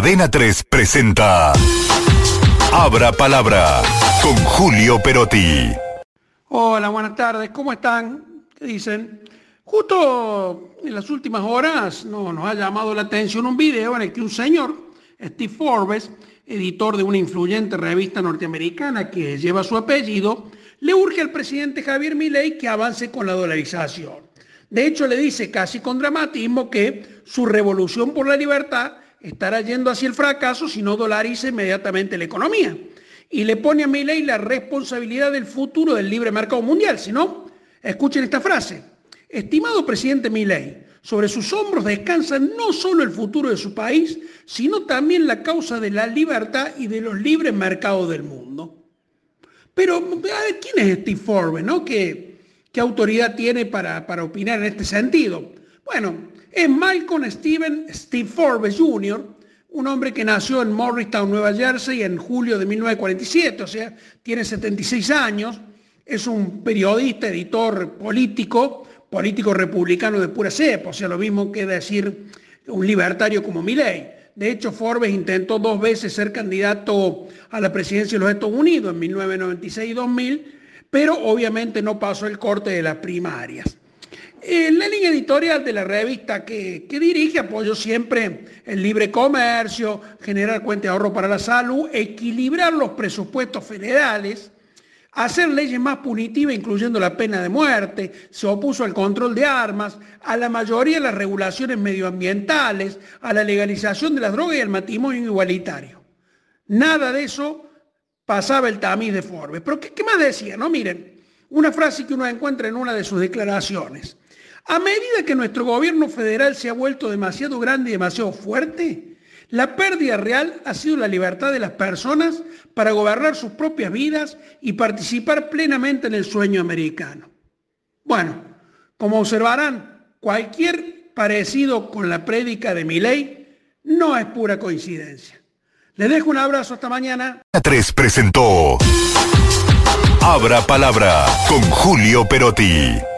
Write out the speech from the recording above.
Adena 3 presenta Abra Palabra con Julio Perotti. Hola, buenas tardes, ¿cómo están? ¿Qué dicen? Justo en las últimas horas no, nos ha llamado la atención un video en el que un señor, Steve Forbes, editor de una influyente revista norteamericana que lleva su apellido, le urge al presidente Javier Milei que avance con la dolarización. De hecho, le dice casi con dramatismo que su revolución por la libertad estará yendo hacia el fracaso si no dolariza inmediatamente la economía. Y le pone a Milei la responsabilidad del futuro del libre mercado mundial. Si no, escuchen esta frase. Estimado presidente Milei, sobre sus hombros descansa no solo el futuro de su país, sino también la causa de la libertad y de los libres mercados del mundo. Pero, ¿quién es Steve Forbes? No? ¿Qué, ¿Qué, autoridad tiene para, para opinar en este sentido? Bueno, es Malcolm Steven Steve Forbes Jr., un hombre que nació en Morristown, Nueva Jersey, en julio de 1947, o sea, tiene 76 años, es un periodista, editor político, político republicano de pura cepa, o sea, lo mismo que decir un libertario como Milley. De hecho, Forbes intentó dos veces ser candidato a la presidencia de los Estados Unidos en 1996 y 2000, pero obviamente no pasó el corte de las primarias. En la línea editorial de la revista que, dirige apoyo siempre el libre comercio, generar cuenta de ahorro para la salud, equilibrar los presupuestos federales, hacer leyes más punitivas incluyendo la pena de muerte, se opuso al control de armas, a la mayoría de las regulaciones medioambientales, a la legalización de las drogas y al matrimonio igualitario. Nada de eso pasaba el tamiz de Forbes. Pero ¿qué, qué más decía? No, miren, una frase que uno encuentra en una de sus declaraciones. A medida que nuestro gobierno federal se ha vuelto demasiado grande y demasiado fuerte, la pérdida real ha sido la libertad de las personas para gobernar sus propias vidas y participar plenamente en el sueño americano. Bueno, como observarán, cualquier parecido con la prédica de mi ley no es pura coincidencia. Les dejo un abrazo hasta mañana. 3 presentó Abra Palabra con Julio Perotti.